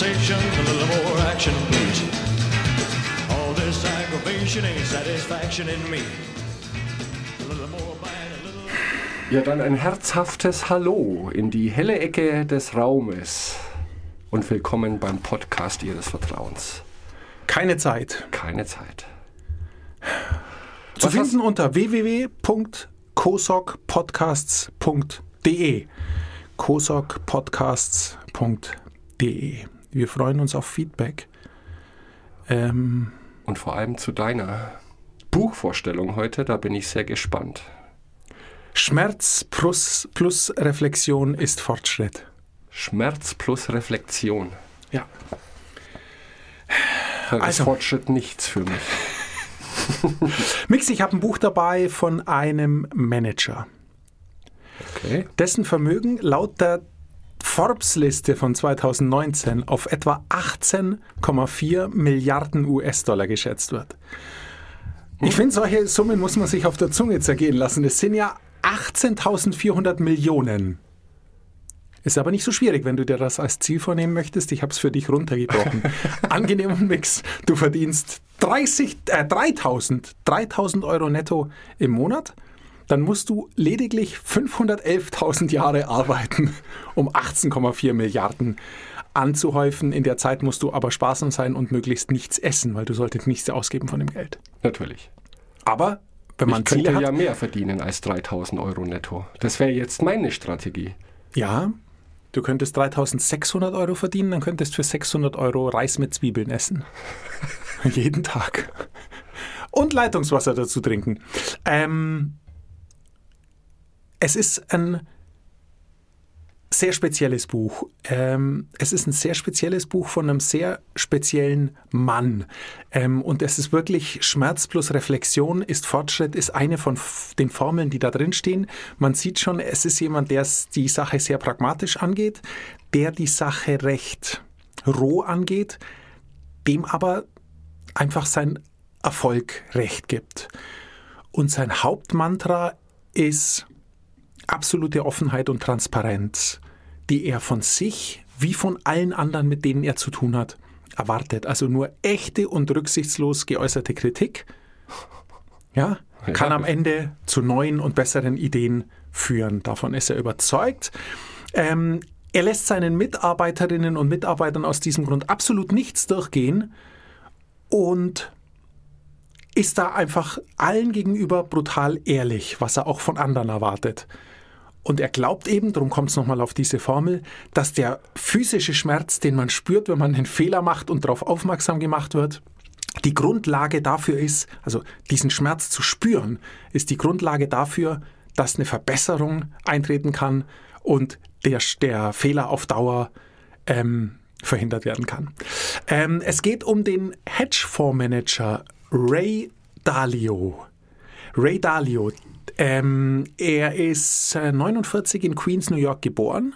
conversation, a little more action, please. All this aggravation ain't satisfaction in me. Ja, dann ein herzhaftes Hallo in die helle Ecke des Raumes und willkommen beim Podcast Ihres Vertrauens. Keine Zeit. Keine Zeit. Zu Was finden unter www.kosokpodcasts.de. kosokpodcasts.de. Wir freuen uns auf Feedback. Ähm, Und vor allem zu deiner Buchvorstellung heute, da bin ich sehr gespannt. Schmerz plus, plus Reflexion ist Fortschritt. Schmerz plus Reflexion. Ja. Da ist Also- Fortschritt nichts für mich. Mix, ich habe ein Buch dabei von einem Manager. Okay. dessen Vermögen laut der Forbes-Liste von 2019 auf etwa 18,4 Milliarden US-Dollar geschätzt wird. Ich finde, solche Summen muss man sich auf der Zunge zergehen lassen. Das sind ja 18.400 Millionen. Ist aber nicht so schwierig, wenn du dir das als Ziel vornehmen möchtest. Ich habe es für dich runtergebrochen. Angenehmen Mix. Du verdienst 30, äh, 3.000 3.000 Euro netto im Monat. Dann musst du lediglich 511.000 Jahre arbeiten, um 18,4 Milliarden anzuhäufen. In der Zeit musst du aber sparsam sein und möglichst nichts essen, weil du solltest nichts ausgeben von dem Geld. Natürlich. Aber wenn man ich könnte Ziele hat, ja mehr verdienen als 3000 Euro netto. Das wäre jetzt meine Strategie. Ja, du könntest 3600 Euro verdienen, dann könntest für 600 Euro Reis mit Zwiebeln essen. Jeden Tag. Und Leitungswasser dazu trinken. Ähm, es ist ein sehr spezielles Buch. Ähm, es ist ein sehr spezielles Buch von einem sehr speziellen Mann. Ähm, und es ist wirklich Schmerz plus Reflexion ist Fortschritt, ist eine von den Formeln, die da drin stehen. Man sieht schon, es ist jemand, der die Sache sehr pragmatisch angeht, der die Sache recht roh angeht, dem aber einfach sein Erfolg recht gibt. Und sein Hauptmantra ist absolute Offenheit und Transparenz, die er von sich wie von allen anderen, mit denen er zu tun hat, erwartet. Also nur echte und rücksichtslos geäußerte Kritik ja, kann am Ende zu neuen und besseren Ideen führen. Davon ist er überzeugt. Ähm, er lässt seinen Mitarbeiterinnen und Mitarbeitern aus diesem Grund absolut nichts durchgehen und ist da einfach allen gegenüber brutal ehrlich, was er auch von anderen erwartet. Und er glaubt eben, darum kommt es nochmal auf diese Formel, dass der physische Schmerz, den man spürt, wenn man einen Fehler macht und darauf aufmerksam gemacht wird, die Grundlage dafür ist, also diesen Schmerz zu spüren, ist die Grundlage dafür, dass eine Verbesserung eintreten kann und der, der Fehler auf Dauer ähm, verhindert werden kann. Ähm, es geht um den Hedgefondsmanager Ray Dalio. Ray Dalio, ähm, er ist äh, 49 in Queens, New York geboren,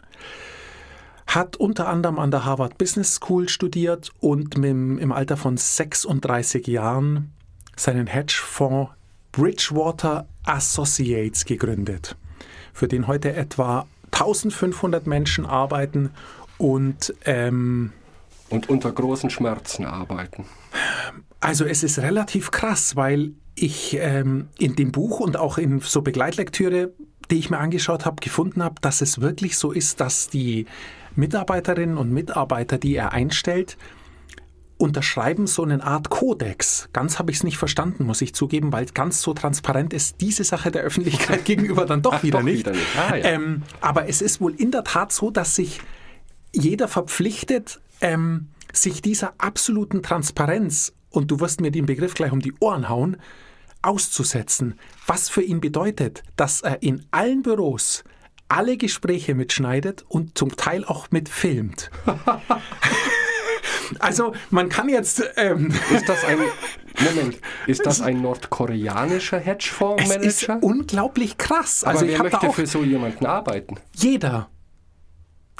hat unter anderem an der Harvard Business School studiert und mit, im Alter von 36 Jahren seinen Hedgefonds Bridgewater Associates gegründet, für den heute etwa 1500 Menschen arbeiten und ähm, Und unter großen Schmerzen arbeiten. also es ist relativ krass, weil ich ähm, in dem Buch und auch in so Begleitlektüre, die ich mir angeschaut habe, gefunden habe, dass es wirklich so ist, dass die Mitarbeiterinnen und Mitarbeiter, die er einstellt, unterschreiben so eine Art Kodex. Ganz habe ich es nicht verstanden, muss ich zugeben, weil ganz so transparent ist diese Sache der Öffentlichkeit gegenüber dann doch Ach, wieder doch nicht. wieder nicht. Ah, ja. ähm, aber es ist wohl in der Tat so, dass sich jeder verpflichtet, ähm, sich dieser absoluten Transparenz, und du wirst mir den Begriff gleich um die Ohren hauen, auszusetzen. Was für ihn bedeutet, dass er in allen Büros alle Gespräche mitschneidet und zum Teil auch mitfilmt. also man kann jetzt... Ähm, Ist das ein Moment, ist das ein nordkoreanischer es ist Hedgefondsmanager? unglaublich krass. Aber Also ich wer möchte für so jemanden arbeiten? jeder.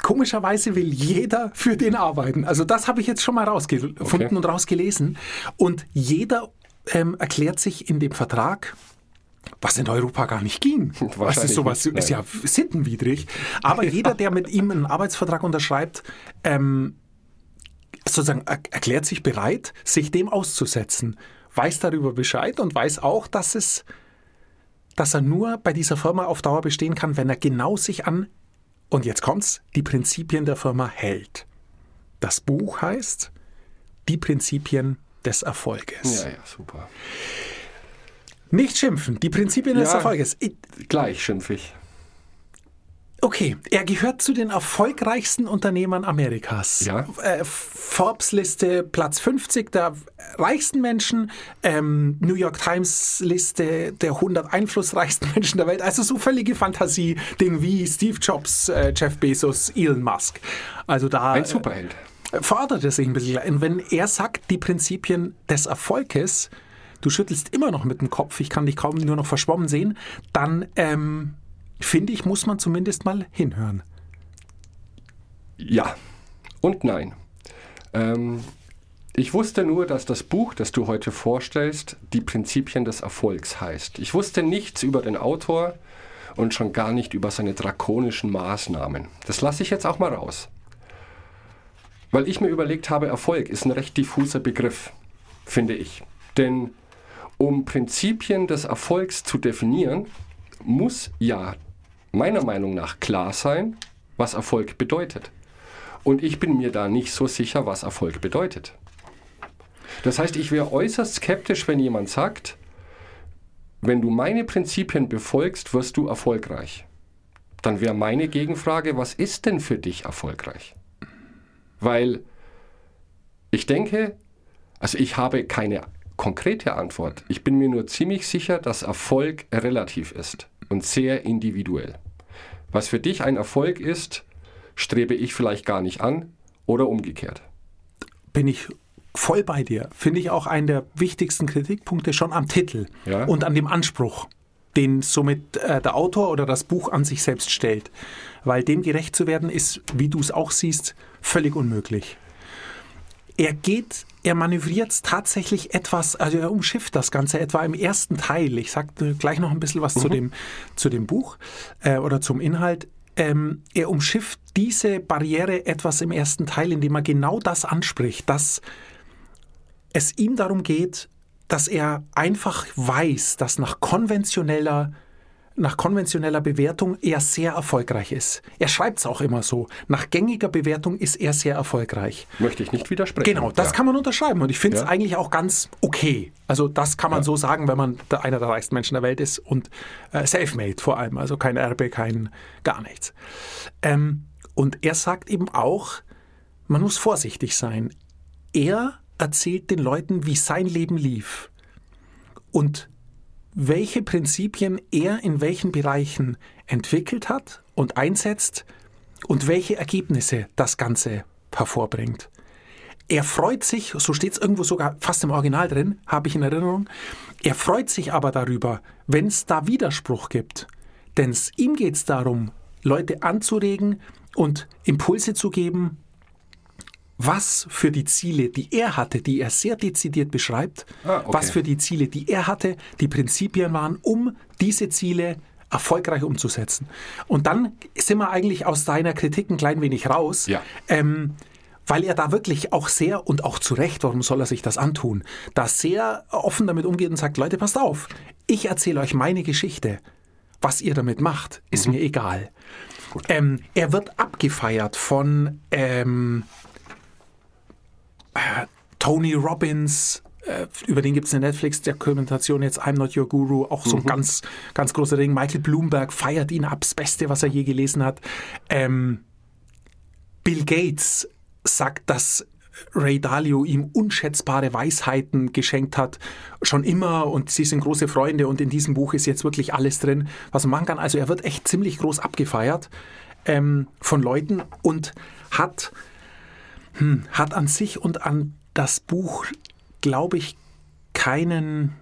Komischerweise will jeder für den arbeiten. Also das habe ich jetzt schon mal rausgefunden Okay. und rausgelesen. Und jeder ähm, erklärt sich in dem Vertrag, was in Europa gar nicht ging. Was ist sowas? nicht, Ist ja sittenwidrig. Aber jeder, der mit ihm einen Arbeitsvertrag unterschreibt, ähm, sozusagen er erklärt sich bereit, sich dem auszusetzen, weiß darüber Bescheid und weiß auch, dass es, dass er nur bei dieser Firma auf Dauer bestehen kann, wenn er genau sich an, und jetzt kommt's, die Prinzipien der Firma hält. Das Buch heißt Die Prinzipien des Erfolges. Ja, ja, super. Nicht schimpfen, die Prinzipien des Ja. Erfolges. Ich- Gleich schimpf ich. Okay, er gehört zu den erfolgreichsten Unternehmern Amerikas. Ja. Äh, Forbes-Liste Platz 50 der reichsten Menschen, ähm, New York Times-Liste der 100 einflussreichsten Menschen der Welt. Also so völlige Fantasie, Ding wie Steve Jobs, äh, Jeff Bezos, Elon Musk. Also da Ein Superheld. Fordert er sich ein bisschen. Und wenn er sagt, die Prinzipien des Erfolges, du schüttelst immer noch mit dem Kopf, ich kann dich kaum nur noch verschwommen sehen, dann ähm, finde ich, muss man zumindest mal hinhören. Ja und nein. Ähm, ich wusste nur, dass das Buch, das du heute vorstellst, die Prinzipien des Erfolgs heißt. Ich wusste nichts über den Autor und schon gar nicht über seine drakonischen Maßnahmen. Das lasse ich jetzt auch mal raus. Weil ich mir überlegt habe, Erfolg ist ein recht diffuser Begriff, finde ich. Denn um Prinzipien des Erfolgs zu definieren, muss ja meiner Meinung nach klar sein, was Erfolg bedeutet. Und ich bin mir da nicht so sicher, was Erfolg bedeutet. Das heißt, ich wäre äußerst skeptisch, wenn jemand sagt, wenn du meine Prinzipien befolgst, wirst du erfolgreich. Dann wäre meine Gegenfrage, was ist denn für dich erfolgreich? Weil ich denke, also ich habe keine konkrete Antwort. Ich bin mir nur ziemlich sicher, dass Erfolg relativ ist und sehr individuell. Was für dich ein Erfolg ist, strebe ich vielleicht gar nicht an oder umgekehrt. Bin ich voll bei dir. Finde ich auch einen der wichtigsten Kritikpunkte schon am Titel Ja. und an dem Anspruch, den somit äh, der Autor oder das Buch an sich selbst stellt. Weil dem gerecht zu werden ist, wie du es auch siehst, völlig unmöglich. Er geht, er manövriert tatsächlich etwas, also er umschifft das Ganze etwa im ersten Teil. Ich sage gleich noch ein bisschen was zu, dem, zu dem Buch äh, oder zum Inhalt. Ähm, er umschifft diese Barriere etwas im ersten Teil, indem er genau das anspricht, dass es ihm darum geht, dass er einfach weiß, dass nach konventioneller nach konventioneller Bewertung er sehr erfolgreich ist. Er schreibt es auch immer so. Nach gängiger Bewertung ist er sehr erfolgreich. Möchte ich nicht widersprechen. Genau, das Ja. kann man unterschreiben und ich finde es Ja. eigentlich auch ganz okay. Also das kann man so sagen, wenn man einer der reichsten Menschen der Welt ist und äh, self-made vor allem, also kein Erbe, kein gar nichts. Ähm, und er sagt eben auch, man muss vorsichtig sein. Er erzählt den Leuten, wie sein Leben lief und welche Prinzipien er in welchen Bereichen entwickelt hat und einsetzt und welche Ergebnisse das Ganze hervorbringt. Er freut sich, so steht es irgendwo sogar fast im Original drin, habe ich in Erinnerung, er freut sich aber darüber, wenn es da Widerspruch gibt. Denn ihm geht es darum, Leute anzuregen und Impulse zu geben, was für die Ziele, die er hatte, die er sehr dezidiert beschreibt, Ah, okay. was für die Ziele, die er hatte, die Prinzipien waren, um diese Ziele erfolgreich umzusetzen. Und dann sind wir eigentlich aus seiner Kritik ein klein wenig raus, Ja. ähm, weil er da wirklich auch sehr, und auch zu Recht, warum soll er sich das antun, da sehr offen damit umgeht und sagt, Leute, passt auf, ich erzähle euch meine Geschichte. Was ihr damit macht, ist mir egal. Ähm, er wird abgefeiert von ähm, äh, Tony Robbins, äh, über den gibt es eine Netflix-Dokumentation jetzt, I'm Not Your Guru, auch so ein ganz, ganz großer Ding. Michael Bloomberg feiert ihn ab, das Beste, was er je gelesen hat. Ähm, Bill Gates sagt, dass Ray Dalio ihm unschätzbare Weisheiten geschenkt hat, schon immer und sie sind große Freunde und in diesem Buch ist jetzt wirklich alles drin, was man machen kann. Also er wird echt ziemlich groß abgefeiert ähm, von Leuten und hat, hm, hat an sich und an das Buch, glaube ich, keinen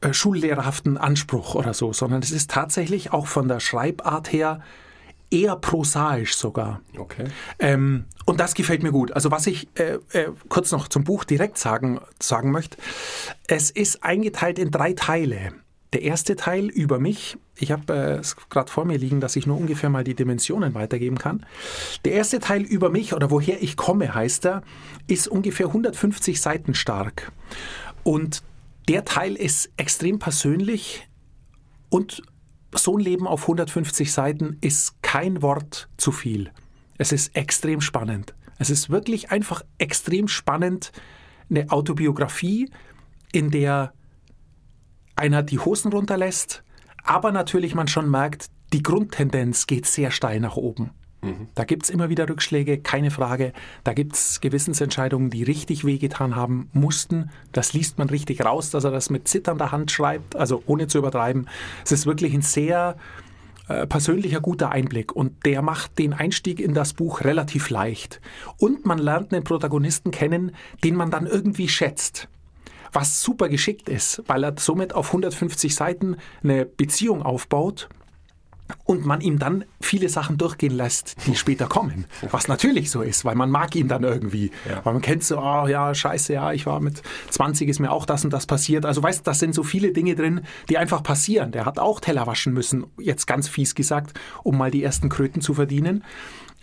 äh, schullehrerhaften Anspruch oder so, sondern es ist tatsächlich auch von der Schreibart her eher prosaisch sogar. Okay. Ähm, und das gefällt mir gut. Also was ich äh, äh, kurz noch zum Buch direkt sagen, sagen möchte, es ist eingeteilt in drei Teile. Der erste Teil über mich, ich habe äh, es gerade vor mir liegen, dass ich nur ungefähr mal die Dimensionen weitergeben kann. Der erste Teil über mich oder woher ich komme, heißt er, ist ungefähr 150 Seiten stark. Und der Teil ist extrem persönlich und so ein Leben auf 150 Seiten ist kein Wort zu viel. Es ist extrem spannend. Es ist wirklich einfach extrem spannend, eine Autobiografie, in der einer die Hosen runterlässt, aber natürlich man schon merkt, die Grundtendenz geht sehr steil nach oben. Mhm. Da gibt es immer wieder Rückschläge, keine Frage. Da gibt es Gewissensentscheidungen, die richtig wehgetan haben mussten. Das liest man richtig raus, dass er das mit zitternder Hand schreibt, also ohne zu übertreiben. Es ist wirklich ein sehr äh, persönlicher guter Einblick und der macht den Einstieg in das Buch relativ leicht. Und man lernt einen Protagonisten kennen, den man dann irgendwie schätzt was super geschickt ist, weil er somit auf 150 Seiten eine Beziehung aufbaut und man ihm dann viele Sachen durchgehen lässt, die später kommen. Was natürlich so ist, weil man mag ihn dann irgendwie. Ja. Weil man kennt so, oh ja, scheiße, ja, ich war mit 20, ist mir auch das und das passiert. Also weißt, das sind so viele Dinge drin, die einfach passieren. Der hat auch Teller waschen müssen, jetzt ganz fies gesagt, um mal die ersten Kröten zu verdienen.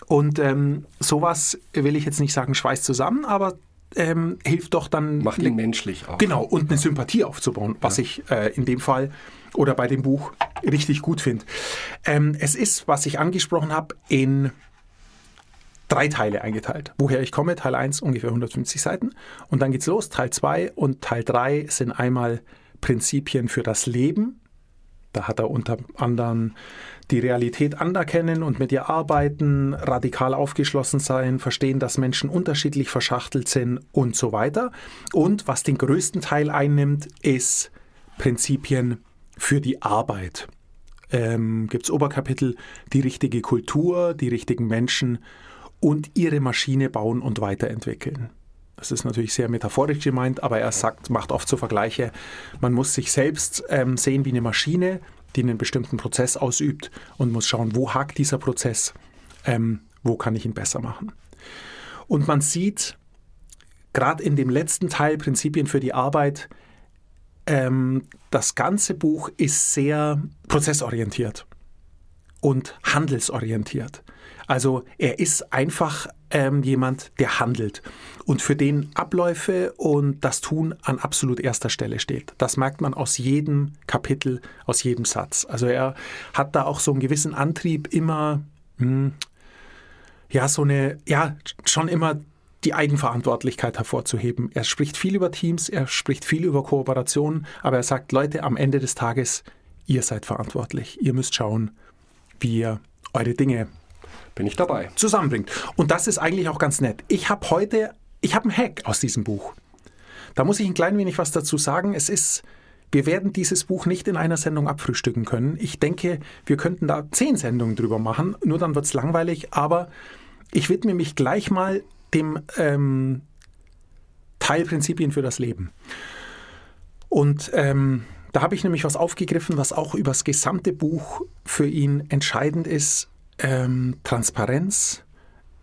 Und ähm, sowas will ich jetzt nicht sagen, schweißt zusammen, aber ähm, hilft doch dann. Macht ihn menschlich auch. Genau, und eine Sympathie aufzubauen, was ja. ich äh, in dem Fall oder bei dem Buch richtig gut finde. Ähm, es ist, was ich angesprochen habe, in drei Teile eingeteilt. Woher ich komme, Teil 1 ungefähr 150 Seiten und dann geht's los, Teil 2 und Teil 3 sind einmal Prinzipien für das Leben. Da hat er unter anderem die Realität anerkennen und mit ihr arbeiten, radikal aufgeschlossen sein, verstehen, dass Menschen unterschiedlich verschachtelt sind und so weiter. Und was den größten Teil einnimmt, ist Prinzipien für die Arbeit. Ähm, Gibt es Oberkapitel, die richtige Kultur, die richtigen Menschen und ihre Maschine bauen und weiterentwickeln. Das ist natürlich sehr metaphorisch gemeint, aber er sagt, macht oft so Vergleiche. Man muss sich selbst ähm, sehen wie eine Maschine, die einen bestimmten Prozess ausübt und muss schauen, wo hakt dieser Prozess, ähm, wo kann ich ihn besser machen. Und man sieht gerade in dem letzten Teil Prinzipien für die Arbeit, ähm, das ganze Buch ist sehr prozessorientiert und handelsorientiert. Also er ist einfach ähm, jemand, der handelt und für den Abläufe und das Tun an absolut erster Stelle steht. Das merkt man aus jedem Kapitel, aus jedem Satz. Also er hat da auch so einen gewissen Antrieb, immer, mh, hm, ja, so eine, ja, schon immer die Eigenverantwortlichkeit hervorzuheben. Er spricht viel über Teams, er spricht viel über Kooperation, aber er sagt, Leute, am Ende des Tages, ihr seid verantwortlich. Ihr müsst schauen, wie ihr eure Dinge bin ich dabei. Zusammenbringt. Und das ist eigentlich auch ganz nett. Ich habe heute, ich habe einen Hack aus diesem Buch. Da muss ich ein klein wenig was dazu sagen. Es ist, wir werden dieses Buch nicht in einer Sendung abfrühstücken können. Ich denke, wir könnten da zehn Sendungen drüber machen, nur dann wird es langweilig. Aber ich widme mich gleich mal dem ähm, Teilprinzipien für das Leben. Und ähm, da habe ich nämlich was aufgegriffen, was auch über das gesamte Buch für ihn entscheidend ist ähm, Transparenz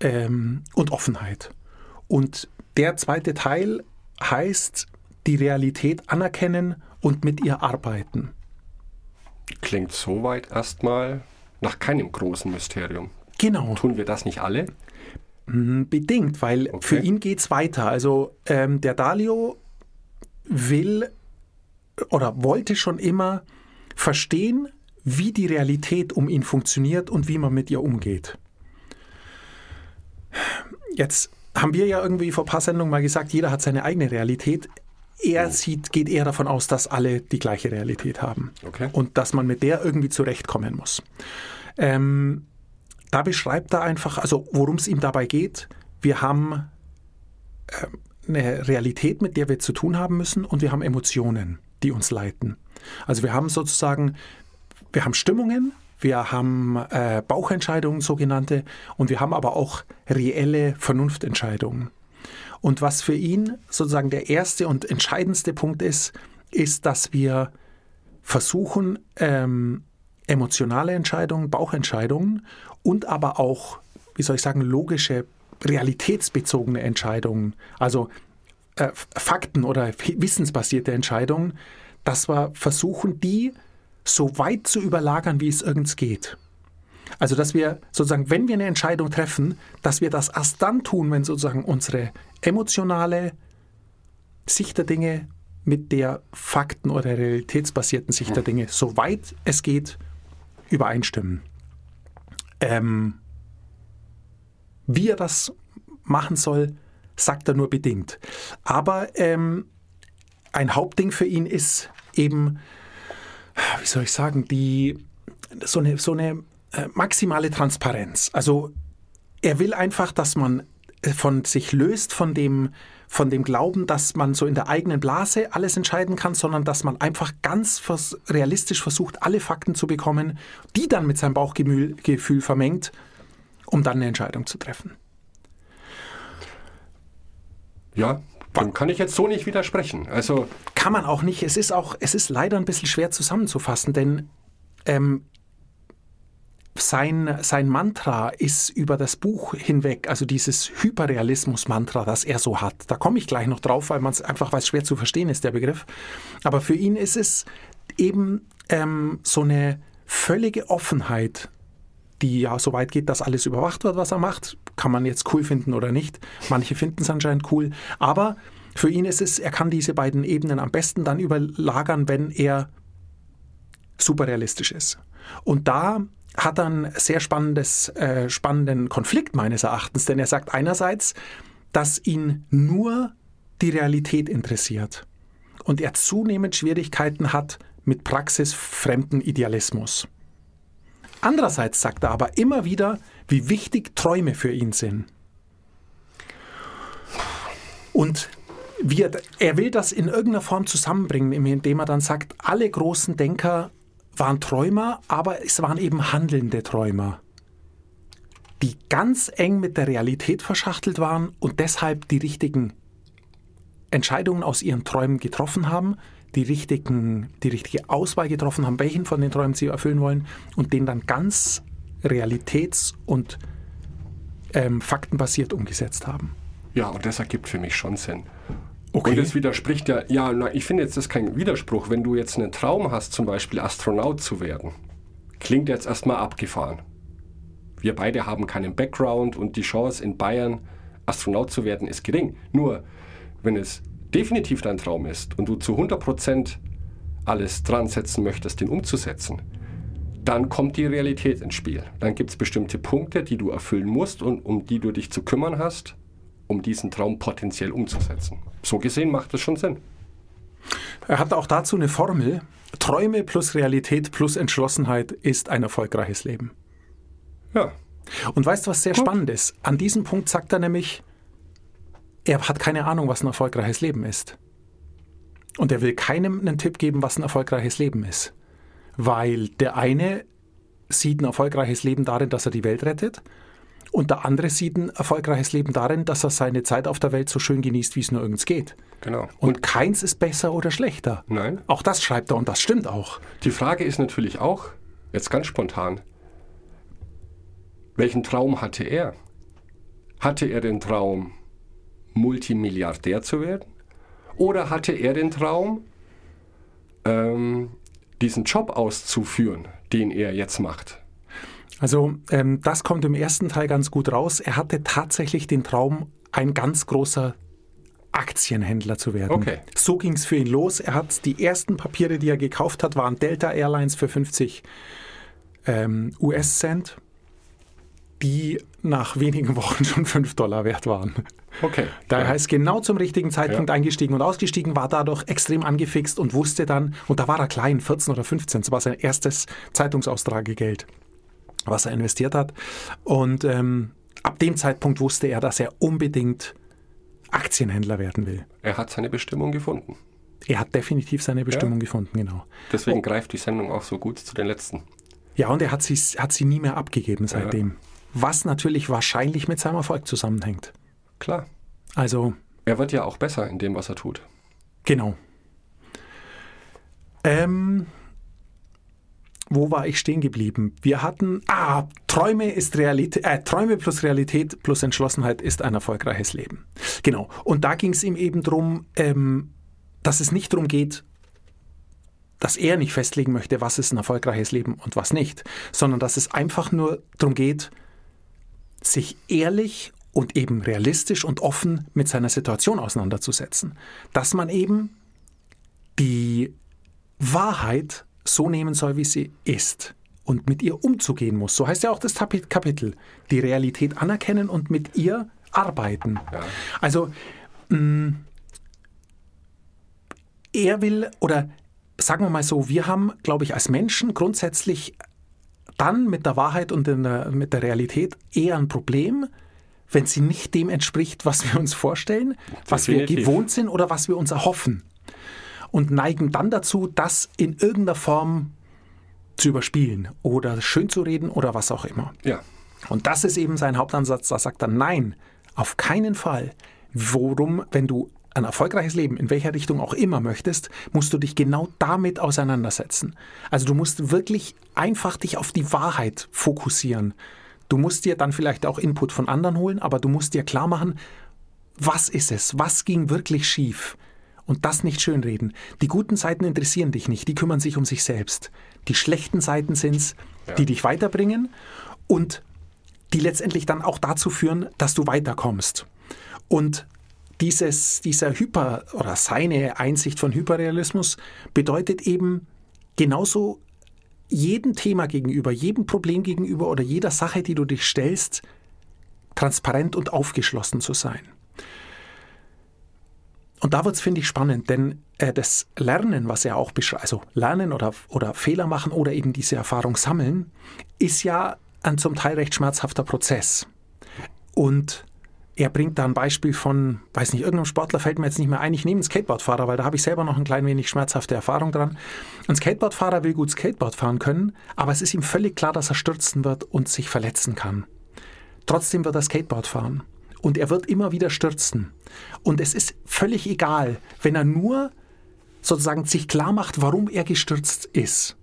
ähm, und Offenheit. Und der zweite Teil heißt, die Realität anerkennen und mit ihr arbeiten. Klingt soweit erstmal nach keinem großen Mysterium. Genau. Tun wir das nicht alle? Hm, bedingt, weil okay. für ihn geht es weiter. Also ähm, der Dalio will oder wollte schon immer verstehen, wie die Realität um ihn funktioniert und wie man mit ihr umgeht. Jetzt haben wir ja irgendwie vor ein paar Sendungen mal gesagt, jeder hat seine eigene Realität. Er sieht, geht eher davon aus, dass alle die gleiche Realität haben okay. und dass man mit der irgendwie zurechtkommen muss. Ähm, da beschreibt er einfach, also worum es ihm dabei geht. Wir haben äh, eine Realität, mit der wir zu tun haben müssen und wir haben Emotionen, die uns leiten. Also wir haben sozusagen wir haben Stimmungen, wir haben äh, Bauchentscheidungen, sogenannte, und wir haben aber auch reelle Vernunftentscheidungen. Und was für ihn sozusagen der erste und entscheidendste Punkt ist, ist, dass wir versuchen, ähm, emotionale Entscheidungen, Bauchentscheidungen und aber auch, wie soll ich sagen, logische, realitätsbezogene Entscheidungen, also äh, Fakten oder wissensbasierte Entscheidungen, dass wir versuchen, die so weit zu überlagern, wie es irgend geht. Also, dass wir sozusagen, wenn wir eine Entscheidung treffen, dass wir das erst dann tun, wenn sozusagen unsere emotionale Sicht der Dinge mit der fakten- oder realitätsbasierten Sicht der Dinge, soweit es geht, übereinstimmen. Ähm, wie er das machen soll, sagt er nur bedingt. Aber ähm, ein Hauptding für ihn ist eben, wie soll ich sagen, die, so eine, so eine äh, maximale Transparenz. Also er will einfach, dass man äh, von sich löst von dem, von dem Glauben, dass man so in der eigenen Blase alles entscheiden kann, sondern dass man einfach ganz vers realistisch versucht, alle Fakten zu bekommen, die dann mit seinem Bauchgefühl vermengt, um dann eine Entscheidung zu treffen. Ja, dem kann ich jetzt so nicht widersprechen. Also kann man auch nicht. Es ist auch, es ist leider ein bisschen schwer zusammenzufassen, denn ähm, sein, sein Mantra ist über das Buch hinweg, also dieses Hyperrealismus-Mantra, das er so hat. Da komme ich gleich noch drauf, weil man es einfach, weil schwer zu verstehen ist, der Begriff. Aber für ihn ist es eben ähm, so eine völlige Offenheit, die ja so weit geht, dass alles überwacht wird, was er macht. Kann man jetzt cool finden oder nicht. Manche finden es anscheinend cool. Aber für ihn ist es, er kann diese beiden Ebenen am besten dann überlagern, wenn er super realistisch ist. Und da hat er einen sehr spannendes, äh, spannenden Konflikt meines Erachtens, denn er sagt einerseits, dass ihn nur die Realität interessiert und er zunehmend Schwierigkeiten hat mit praxisfremden Idealismus. Andererseits sagt er aber immer wieder, wie wichtig Träume für ihn sind. Und wir, er will das in irgendeiner Form zusammenbringen, indem er dann sagt, alle großen Denker waren Träumer, aber es waren eben handelnde Träumer, die ganz eng mit der Realität verschachtelt waren und deshalb die richtigen Entscheidungen aus ihren Träumen getroffen haben, die, richtigen, die richtige Auswahl getroffen haben, welchen von den Träumen sie erfüllen wollen und den dann ganz realitäts- und ähm, faktenbasiert umgesetzt haben. Ja, und das ergibt für mich schon Sinn. Okay. Und es widerspricht ja, ja, na, ich finde jetzt das ist kein Widerspruch, wenn du jetzt einen Traum hast, zum Beispiel Astronaut zu werden. Klingt jetzt erstmal abgefahren. Wir beide haben keinen Background und die Chance in Bayern Astronaut zu werden ist gering. Nur, wenn es definitiv dein Traum ist und du zu 100% alles dran setzen möchtest, den umzusetzen, dann kommt die Realität ins Spiel. Dann gibt es bestimmte Punkte, die du erfüllen musst und um die du dich zu kümmern hast um diesen Traum potenziell umzusetzen. So gesehen macht das schon Sinn. Er hat auch dazu eine Formel. Träume plus Realität plus Entschlossenheit ist ein erfolgreiches Leben. Ja. Und weißt du, was sehr Gut. spannend ist? An diesem Punkt sagt er nämlich, er hat keine Ahnung, was ein erfolgreiches Leben ist. Und er will keinem einen Tipp geben, was ein erfolgreiches Leben ist. Weil der eine sieht ein erfolgreiches Leben darin, dass er die Welt rettet und der andere sieht ein erfolgreiches Leben darin, dass er seine Zeit auf der Welt so schön genießt, wie es nur irgends geht. Genau. Und, und keins ist besser oder schlechter. Nein. Auch das schreibt er und das stimmt auch. Die Frage ist natürlich auch, jetzt ganz spontan, welchen Traum hatte er? Hatte er den Traum, Multimilliardär zu werden? Oder hatte er den Traum, ähm, diesen Job auszuführen, den er jetzt macht? Also ähm, das kommt im ersten Teil ganz gut raus. Er hatte tatsächlich den Traum, ein ganz großer Aktienhändler zu werden. Okay. So ging es für ihn los. Er hat die ersten Papiere, die er gekauft hat, waren Delta Airlines für 50 ähm, US-Cent, die nach wenigen Wochen schon 5 Dollar wert waren. Okay. Daher ja. ist genau zum richtigen Zeitpunkt ja. eingestiegen und ausgestiegen, war dadurch extrem angefixt und wusste dann, und da war er klein, 14 oder 15, das war sein erstes Zeitungsaustragegeld was er investiert hat. Und ähm, ab dem Zeitpunkt wusste er, dass er unbedingt Aktienhändler werden will. Er hat seine Bestimmung gefunden. Er hat definitiv seine Bestimmung ja. gefunden, genau. Deswegen oh. greift die Sendung auch so gut zu den letzten. Ja, und er hat sie, hat sie nie mehr abgegeben seitdem. Was natürlich wahrscheinlich mit seinem Erfolg zusammenhängt. Klar. Also. Er wird ja auch besser in dem, was er tut. Genau. Ähm, wo war ich stehen geblieben? Wir hatten, ah, Träume ist Realität, äh, Träume plus Realität plus Entschlossenheit ist ein erfolgreiches Leben. Genau. Und da ging es ihm eben darum, ähm, dass es nicht darum geht, dass er nicht festlegen möchte, was ist ein erfolgreiches Leben und was nicht, sondern dass es einfach nur darum geht, sich ehrlich und eben realistisch und offen mit seiner Situation auseinanderzusetzen. Dass man eben die Wahrheit so nehmen soll, wie sie ist und mit ihr umzugehen muss. So heißt ja auch das Kapitel. Die Realität anerkennen und mit ihr arbeiten. Ja. Also mh, er will oder sagen wir mal so, wir haben, glaube ich, als Menschen grundsätzlich dann mit der Wahrheit und der, mit der Realität eher ein Problem, wenn sie nicht dem entspricht, was wir uns vorstellen, was wir gewohnt sind oder was wir uns erhoffen. Und neigen dann dazu, das in irgendeiner Form zu überspielen oder schön zu reden oder was auch immer. Ja. Und das ist eben sein Hauptansatz. Da sagt er, nein, auf keinen Fall. Worum, wenn du ein erfolgreiches Leben, in welcher Richtung auch immer möchtest, musst du dich genau damit auseinandersetzen. Also du musst wirklich einfach dich auf die Wahrheit fokussieren. Du musst dir dann vielleicht auch Input von anderen holen, aber du musst dir klar machen, was ist es? Was ging wirklich schief? Und das nicht schönreden. Die guten Seiten interessieren dich nicht, die kümmern sich um sich selbst. Die schlechten Seiten sind es, ja. die dich weiterbringen und die letztendlich dann auch dazu führen, dass du weiterkommst. Und dieses, dieser Hyper- oder seine Einsicht von Hyperrealismus bedeutet eben genauso jedem Thema gegenüber, jedem Problem gegenüber oder jeder Sache, die du dich stellst, transparent und aufgeschlossen zu sein. Und da wird es, finde ich, spannend, denn äh, das Lernen, was er auch beschreibt, also Lernen oder, oder Fehler machen oder eben diese Erfahrung sammeln, ist ja ein zum Teil recht schmerzhafter Prozess. Und er bringt da ein Beispiel von, weiß nicht, irgendeinem Sportler fällt mir jetzt nicht mehr ein, ich nehme einen Skateboardfahrer, weil da habe ich selber noch ein klein wenig schmerzhafte Erfahrung dran. Ein Skateboardfahrer will gut Skateboard fahren können, aber es ist ihm völlig klar, dass er stürzen wird und sich verletzen kann. Trotzdem wird er Skateboard fahren. Und er wird immer wieder stürzen. Und es ist völlig egal, wenn er nur sozusagen sich klar macht, warum er gestürzt ist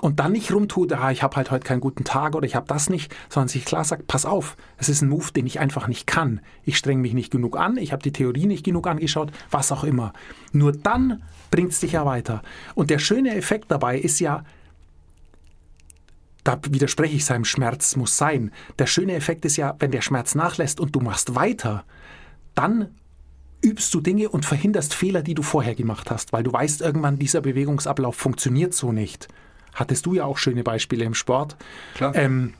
und dann nicht rumtut, ah, ich habe halt heute keinen guten Tag oder ich habe das nicht, sondern sich klar sagt, pass auf, es ist ein Move, den ich einfach nicht kann. Ich strenge mich nicht genug an, ich habe die Theorie nicht genug angeschaut, was auch immer. Nur dann bringt es dich ja weiter. Und der schöne Effekt dabei ist ja, da widerspreche ich seinem Schmerz, muss sein. Der schöne Effekt ist ja, wenn der Schmerz nachlässt und du machst weiter, dann übst du Dinge und verhinderst Fehler, die du vorher gemacht hast, weil du weißt irgendwann, dieser Bewegungsablauf funktioniert so nicht hattest du ja auch schöne Beispiele im Sport. Klar. Ähm,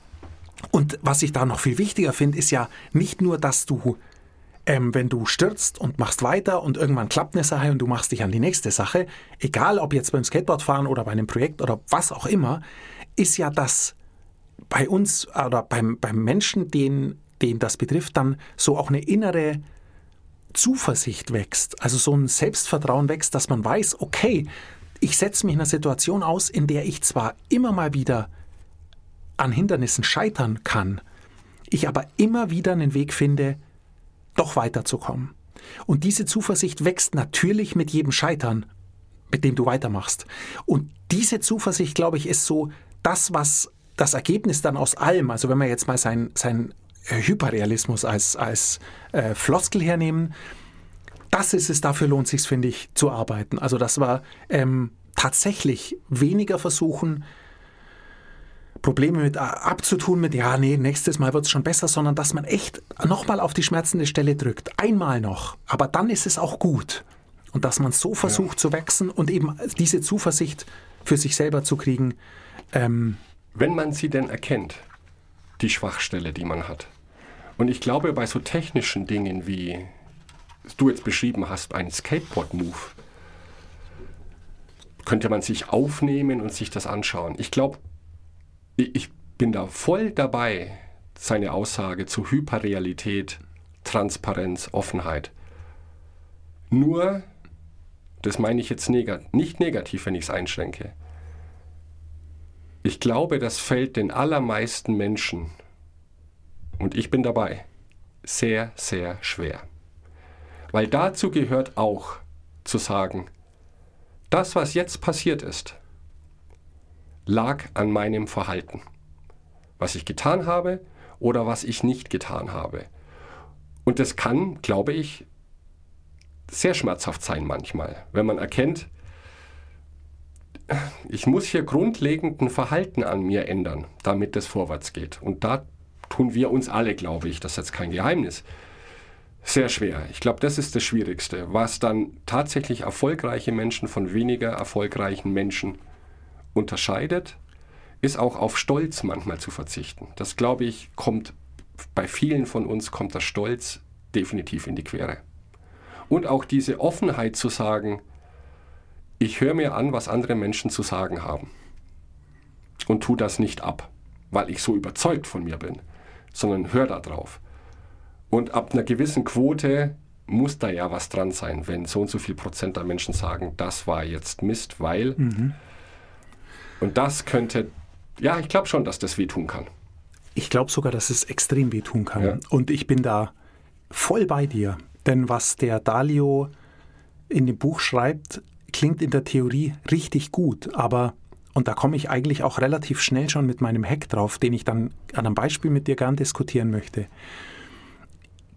und was ich da noch viel wichtiger finde, ist ja nicht nur, dass du, ähm, wenn du stürzt und machst weiter und irgendwann klappt eine Sache und du machst dich an die nächste Sache, egal ob jetzt beim Skateboardfahren oder bei einem Projekt oder was auch immer, ist ja das bei uns oder beim, beim Menschen, den, den das betrifft, dann so auch eine innere Zuversicht wächst, also so ein Selbstvertrauen wächst, dass man weiß, okay, ich setze mich in einer Situation aus, in der ich zwar immer mal wieder an Hindernissen scheitern kann, ich aber immer wieder einen Weg finde, doch weiterzukommen. Und diese Zuversicht wächst natürlich mit jedem Scheitern, mit dem du weitermachst. Und diese Zuversicht, glaube ich, ist so das, was das Ergebnis dann aus allem, also wenn wir jetzt mal sein, sein Hyperrealismus als, als äh, Floskel hernehmen, das ist es, dafür lohnt sich, finde ich, zu arbeiten. Also das war ähm, tatsächlich weniger versuchen, Probleme mit äh, abzutun mit, ja, nee, nächstes Mal wird es schon besser, sondern dass man echt nochmal auf die schmerzende Stelle drückt. Einmal noch. Aber dann ist es auch gut. Und dass man so versucht ja. zu wachsen und eben diese Zuversicht für sich selber zu kriegen. Ähm, Wenn man sie denn erkennt, die Schwachstelle, die man hat. Und ich glaube, bei so technischen Dingen wie du jetzt beschrieben hast, ein Skateboard-Move, könnte man sich aufnehmen und sich das anschauen. Ich glaube, ich bin da voll dabei, seine Aussage zu Hyperrealität, Transparenz, Offenheit. Nur, das meine ich jetzt negat nicht negativ, wenn ich es einschränke. Ich glaube, das fällt den allermeisten Menschen, und ich bin dabei, sehr, sehr schwer. Weil dazu gehört auch zu sagen, das, was jetzt passiert ist, lag an meinem Verhalten. Was ich getan habe oder was ich nicht getan habe. Und das kann, glaube ich, sehr schmerzhaft sein manchmal, wenn man erkennt, ich muss hier grundlegend ein Verhalten an mir ändern, damit es vorwärts geht. Und da tun wir uns alle, glaube ich, das ist jetzt kein Geheimnis, sehr schwer. Ich glaube, das ist das Schwierigste, was dann tatsächlich erfolgreiche Menschen von weniger erfolgreichen Menschen unterscheidet, ist auch auf Stolz manchmal zu verzichten. Das, glaube ich, kommt bei vielen von uns, kommt der Stolz definitiv in die Quere. Und auch diese Offenheit zu sagen, ich höre mir an, was andere Menschen zu sagen haben und tu das nicht ab, weil ich so überzeugt von mir bin, sondern hör da drauf. Und ab einer gewissen Quote muss da ja was dran sein, wenn so und so viel Prozent der Menschen sagen, das war jetzt Mist, weil. Mhm. Und das könnte, ja, ich glaube schon, dass das wehtun kann. Ich glaube sogar, dass es extrem wehtun kann. Ja. Und ich bin da voll bei dir. Denn was der Dalio in dem Buch schreibt, klingt in der Theorie richtig gut. Aber, und da komme ich eigentlich auch relativ schnell schon mit meinem Hack drauf, den ich dann an einem Beispiel mit dir gern diskutieren möchte.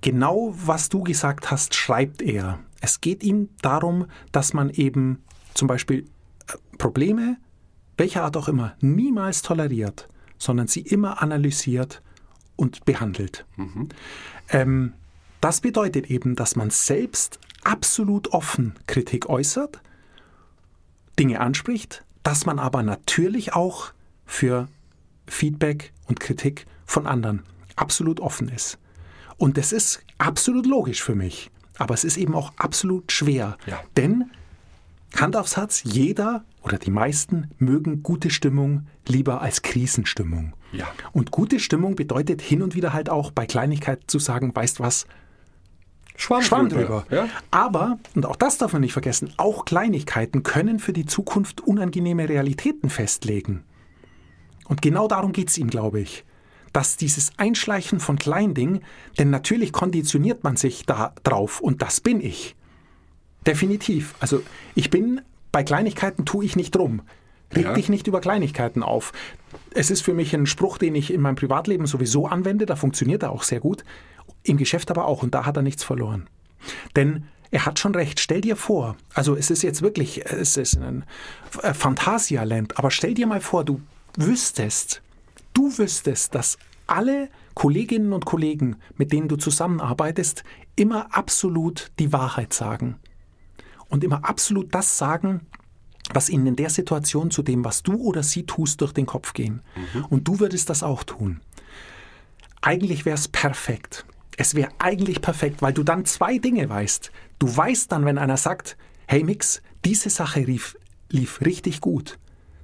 Genau was du gesagt hast, schreibt er. Es geht ihm darum, dass man eben zum Beispiel äh, Probleme, welcher Art auch immer, niemals toleriert, sondern sie immer analysiert und behandelt. Mhm. Ähm, das bedeutet eben, dass man selbst absolut offen Kritik äußert, Dinge anspricht, dass man aber natürlich auch für Feedback und Kritik von anderen absolut offen ist. Und das ist absolut logisch für mich. Aber es ist eben auch absolut schwer. Ja. Denn, Hand aufs Herz, jeder oder die meisten mögen gute Stimmung lieber als Krisenstimmung. Ja. Und gute Stimmung bedeutet hin und wieder halt auch bei Kleinigkeiten zu sagen, weißt was, Schwamm, Schwamm drüber. Ja? Aber, und auch das darf man nicht vergessen, auch Kleinigkeiten können für die Zukunft unangenehme Realitäten festlegen. Und genau darum geht es ihm, glaube ich dass dieses Einschleichen von Kleindingen, denn natürlich konditioniert man sich da drauf und das bin ich. Definitiv. Also ich bin, bei Kleinigkeiten tue ich nicht rum. Reg ja. dich nicht über Kleinigkeiten auf. Es ist für mich ein Spruch, den ich in meinem Privatleben sowieso anwende, da funktioniert er auch sehr gut. Im Geschäft aber auch und da hat er nichts verloren. Denn er hat schon recht. Stell dir vor, also es ist jetzt wirklich, es ist ein Phantasialand, aber stell dir mal vor, du wüsstest, du wüsstest, dass alle Kolleginnen und Kollegen, mit denen du zusammenarbeitest, immer absolut die Wahrheit sagen. Und immer absolut das sagen, was ihnen in der Situation zu dem, was du oder sie tust, durch den Kopf gehen. Mhm. Und du würdest das auch tun. Eigentlich wäre es perfekt. Es wäre eigentlich perfekt, weil du dann zwei Dinge weißt. Du weißt dann, wenn einer sagt, hey Mix, diese Sache lief, lief richtig gut.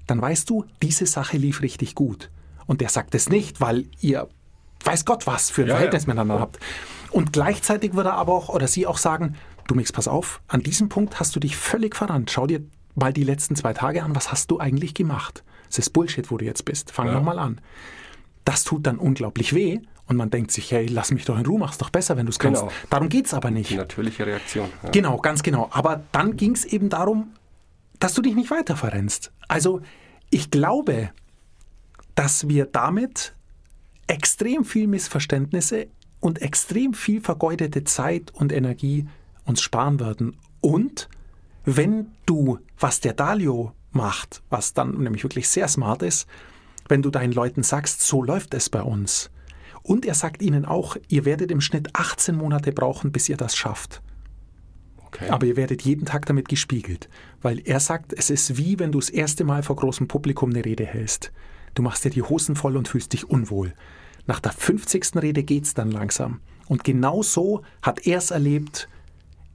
Dann weißt du, diese Sache lief richtig gut. Und der sagt es nicht, weil ihr weiß Gott was für ein ja, Verhältnis ja. miteinander habt. Und gleichzeitig würde er aber auch oder sie auch sagen, du Mix, pass auf, an diesem Punkt hast du dich völlig verrannt. Schau dir mal die letzten zwei Tage an, was hast du eigentlich gemacht? Es ist Bullshit, wo du jetzt bist. Fang ja. nochmal an. Das tut dann unglaublich weh und man denkt sich, hey, lass mich doch in Ruhe, mach's doch besser, wenn du es kannst. Genau. Darum geht es aber nicht. Die natürliche Reaktion. Ja. Genau, ganz genau. Aber dann ging es eben darum, dass du dich nicht weiter verrennst. Also ich glaube, dass wir damit extrem viel Missverständnisse und extrem viel vergeudete Zeit und Energie uns sparen würden. Und wenn du, was der Dalio macht, was dann nämlich wirklich sehr smart ist, wenn du deinen Leuten sagst, so läuft es bei uns. Und er sagt ihnen auch, ihr werdet im Schnitt 18 Monate brauchen, bis ihr das schafft. Okay. Aber ihr werdet jeden Tag damit gespiegelt, weil er sagt, es ist wie wenn du das erste Mal vor großem Publikum eine Rede hältst. Du machst dir die Hosen voll und fühlst dich unwohl. Nach der 50. Rede geht's dann langsam. Und genau so hat er es erlebt,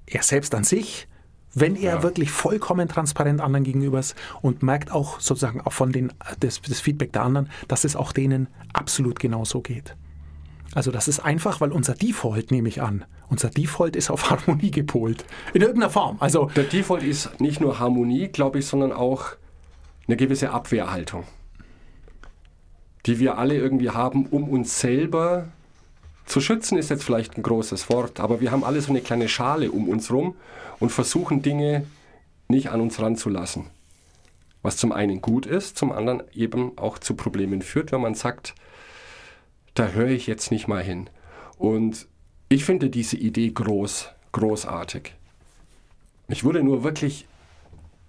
er selbst an sich, wenn er ja. wirklich vollkommen transparent anderen gegenüber ist und merkt auch sozusagen auch von den, das, das Feedback der anderen, dass es auch denen absolut genauso geht. Also das ist einfach, weil unser Default, nehme ich an, unser Default ist auf Harmonie gepolt. In irgendeiner Form. Also der Default ist nicht nur Harmonie, glaube ich, sondern auch eine gewisse Abwehrhaltung die wir alle irgendwie haben, um uns selber zu schützen, ist jetzt vielleicht ein großes Wort, aber wir haben alle so eine kleine Schale um uns rum und versuchen Dinge nicht an uns ranzulassen. Was zum einen gut ist, zum anderen eben auch zu Problemen führt, wenn man sagt, da höre ich jetzt nicht mal hin. Und ich finde diese Idee groß, großartig. Mich würde nur wirklich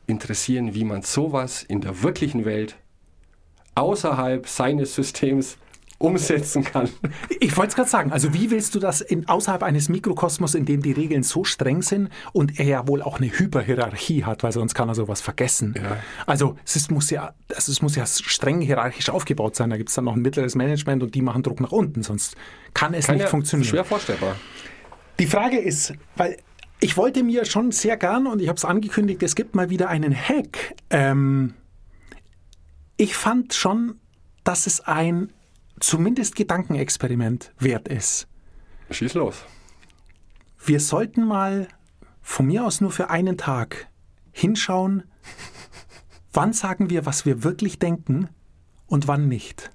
interessieren, wie man sowas in der wirklichen Welt außerhalb seines Systems umsetzen kann. Ich wollte es gerade sagen, also wie willst du das in, außerhalb eines Mikrokosmos, in dem die Regeln so streng sind und er ja wohl auch eine Hyperhierarchie hat, weil sonst kann er sowas vergessen. Ja. Also es ist, muss ja, also es muss ja streng hierarchisch aufgebaut sein. Da gibt es dann noch ein mittleres Management und die machen Druck nach unten, sonst kann es Kann nicht ja funktionieren. Schwer vorstellbar. Die Frage ist, weil ich wollte mir schon sehr gern, und ich habe es angekündigt, es gibt mal wieder einen Hack. Ähm, ich fand schon, dass es ein zumindest Gedankenexperiment wert ist. Schieß los. Wir sollten mal von mir aus nur für einen Tag hinschauen, wann sagen wir, was wir wirklich denken und wann nicht.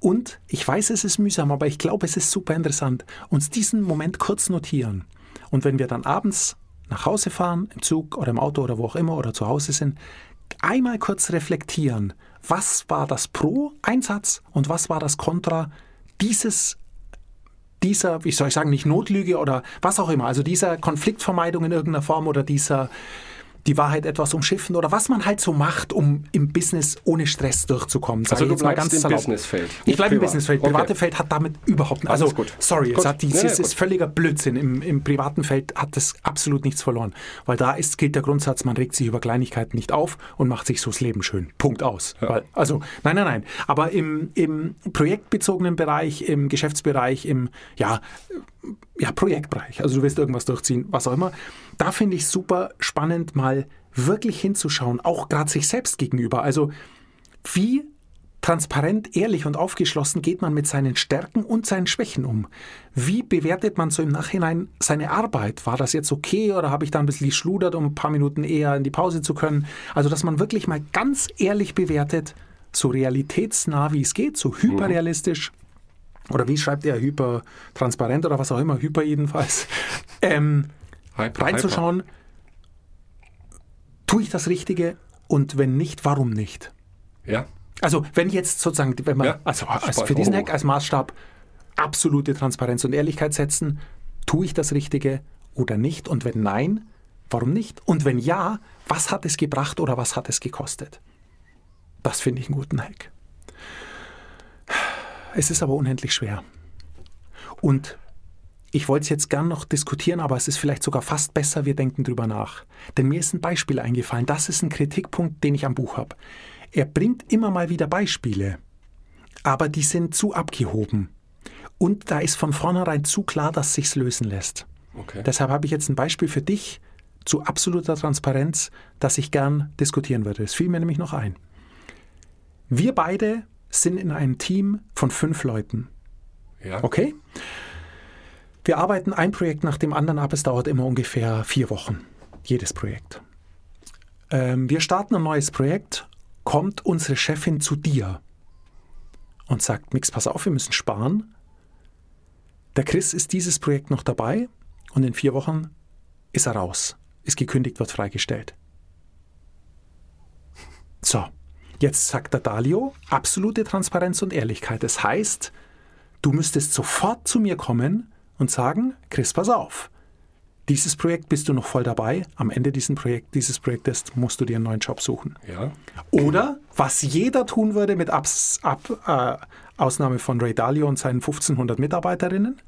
Und ich weiß, es ist mühsam, aber ich glaube, es ist super interessant, uns diesen Moment kurz notieren. Und wenn wir dann abends nach Hause fahren, im Zug oder im Auto oder wo auch immer oder zu Hause sind, einmal kurz reflektieren, was war das Pro-Einsatz und was war das Contra dieses dieser, wie soll ich sagen, nicht Notlüge oder was auch immer, also dieser Konfliktvermeidung in irgendeiner Form oder dieser die Wahrheit etwas umschiffen oder was man halt so macht, um im Business ohne Stress durchzukommen. Also ich du jetzt mal bleibst im. Businessfeld, Ich bleibe im. Businessfeld. Okay. Private Feld hat damit überhaupt Alles Also, gut. sorry, Gut. es hat dieses, Nee, nee, es ist völliger Blödsinn. Im, Im privaten Feld hat das absolut nichts verloren. Weil da ist, gilt der Grundsatz, man regt sich über Kleinigkeiten nicht auf und macht sich so das Leben schön. Punkt aus. Weil, also, nein, nein, nein. Aber im, im projektbezogenen Bereich, im Geschäftsbereich, im, ja, ja, Projektbereich, also du willst irgendwas durchziehen, was auch immer, da finde ich super spannend, mal wirklich hinzuschauen, auch gerade sich selbst gegenüber. Also wie transparent, ehrlich und aufgeschlossen geht man mit seinen Stärken und seinen Schwächen um? Wie bewertet man so im Nachhinein seine Arbeit? War das jetzt okay oder habe ich da ein bisschen geschludert, um ein paar Minuten eher in die Pause zu können? Also, dass man wirklich mal ganz ehrlich bewertet, so realitätsnah wie es geht, so hyperrealistisch oder wie schreibt er, hypertransparent oder was auch immer, hyper jedenfalls, ähm, Hyper, reinzuschauen, tue ich das Richtige und wenn nicht, warum nicht? Ja, Also wenn jetzt sozusagen, wenn man Ja, also, also für diesen. Hack als Maßstab absolute Transparenz und Ehrlichkeit setzen, tue ich das Richtige oder nicht? Und wenn nein, warum nicht? Und wenn ja, was hat es gebracht oder was hat es gekostet? Das finde ich einen guten Hack. Es ist aber unendlich schwer. Und ich wollte es jetzt gern noch diskutieren, aber es ist vielleicht sogar fast besser, wir denken drüber nach. Denn mir ist ein Beispiel eingefallen. Das ist ein Kritikpunkt, den ich am Buch habe. Er bringt immer mal wieder Beispiele, aber die sind zu abgehoben. Und da ist von vornherein zu klar, dass sich's lösen lässt. okay. Deshalb habe ich jetzt ein Beispiel für dich zu absoluter Transparenz, das ich gern diskutieren würde. Es fiel mir nämlich noch ein. Wir beide sind in einem Team von fünf Leuten. ja. Okay? Wir arbeiten ein Projekt nach dem anderen ab. Es dauert immer ungefähr vier Wochen. Jedes Projekt. Ähm, wir starten ein neues Projekt, kommt unsere Chefin zu dir und sagt, Mix, pass auf, wir müssen sparen. Der Chris ist dieses Projekt noch dabei und in vier Wochen ist er raus. Ist gekündigt, wird freigestellt. So, jetzt sagt der Dalio, absolute Transparenz und Ehrlichkeit. Das heißt, du müsstest sofort zu mir kommen und sagen, Chris, pass auf. Dieses Projekt bist du noch voll dabei. Am Ende dieses, Projekt, dieses Projektes musst du dir einen neuen Job suchen. ja. Oder was jeder tun würde mit Abs, ab, äh, Ausnahme von Ray Dalio und seinen 1500 Mitarbeiterinnen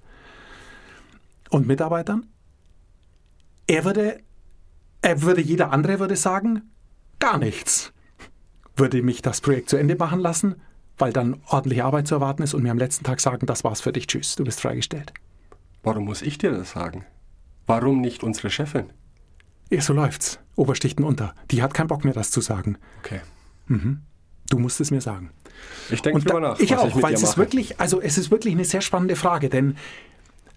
und Mitarbeitern. Er würde, er würde, jeder andere würde sagen, gar nichts. Würde mich das Projekt zu Ende machen lassen, weil dann ordentliche Arbeit zu erwarten ist und mir am letzten Tag sagen, das war's für dich, tschüss, du bist freigestellt. Warum muss ich dir das sagen? Warum nicht unsere Chefin? Ja, so läuft's. Oberstichten unter. Die hat keinen Bock mehr, das zu sagen. Okay. Du musst es mir sagen. Ich denke drüber nach. ich auch, ich weil es ist mache. wirklich, also es ist wirklich eine sehr spannende Frage, denn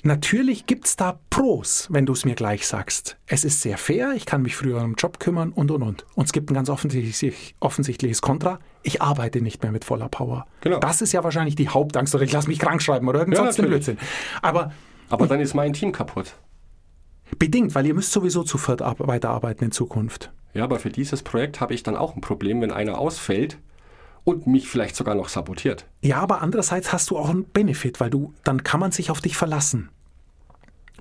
natürlich gibt es da Pros, wenn du es mir gleich sagst. Es ist sehr fair, ich kann mich früher um den Job kümmern und und und. Und es gibt ein ganz offensichtlich, offensichtliches Kontra. Ich arbeite nicht mehr mit voller Power. Genau. Das ist ja wahrscheinlich die Hauptangst, oder ich lasse mich krank schreiben oder irgend Ja. Blödsinn. Aber Aber dann ist mein Team kaputt. bedingt, weil ihr müsst sowieso zu viert ar- weiterarbeiten in Zukunft. Ja, aber für dieses Projekt habe ich dann auch ein Problem, wenn einer ausfällt und mich vielleicht sogar noch sabotiert. Ja, aber andererseits hast du auch einen Benefit, weil du, dann kann man sich auf dich verlassen.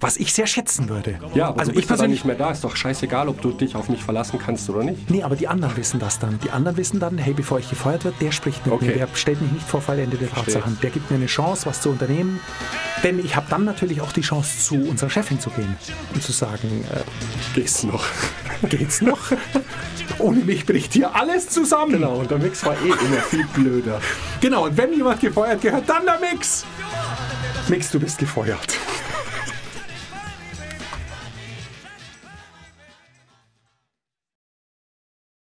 Was ich sehr schätzen würde. Ja, aber also du bist ich dann persönlich nicht mehr da. Ist doch scheißegal, ob du dich auf mich verlassen kannst oder nicht. Nee, aber die anderen wissen das dann. Die anderen wissen dann, hey, bevor ich gefeuert wird, der spricht mit Okay. mir, der stellt mich nicht vor Fallende der Tatsachen. Der gibt mir eine Chance, was zu unternehmen. Denn ich habe dann natürlich auch die Chance, zu unserer Chefin zu gehen und zu sagen, Geht's noch? äh, geht's noch? Ohne mich bricht hier alles zusammen. Genau, und der Mix war eh immer viel blöder. Genau, und wenn jemand gefeuert gehört, dann der Mix. Mix, du bist gefeuert.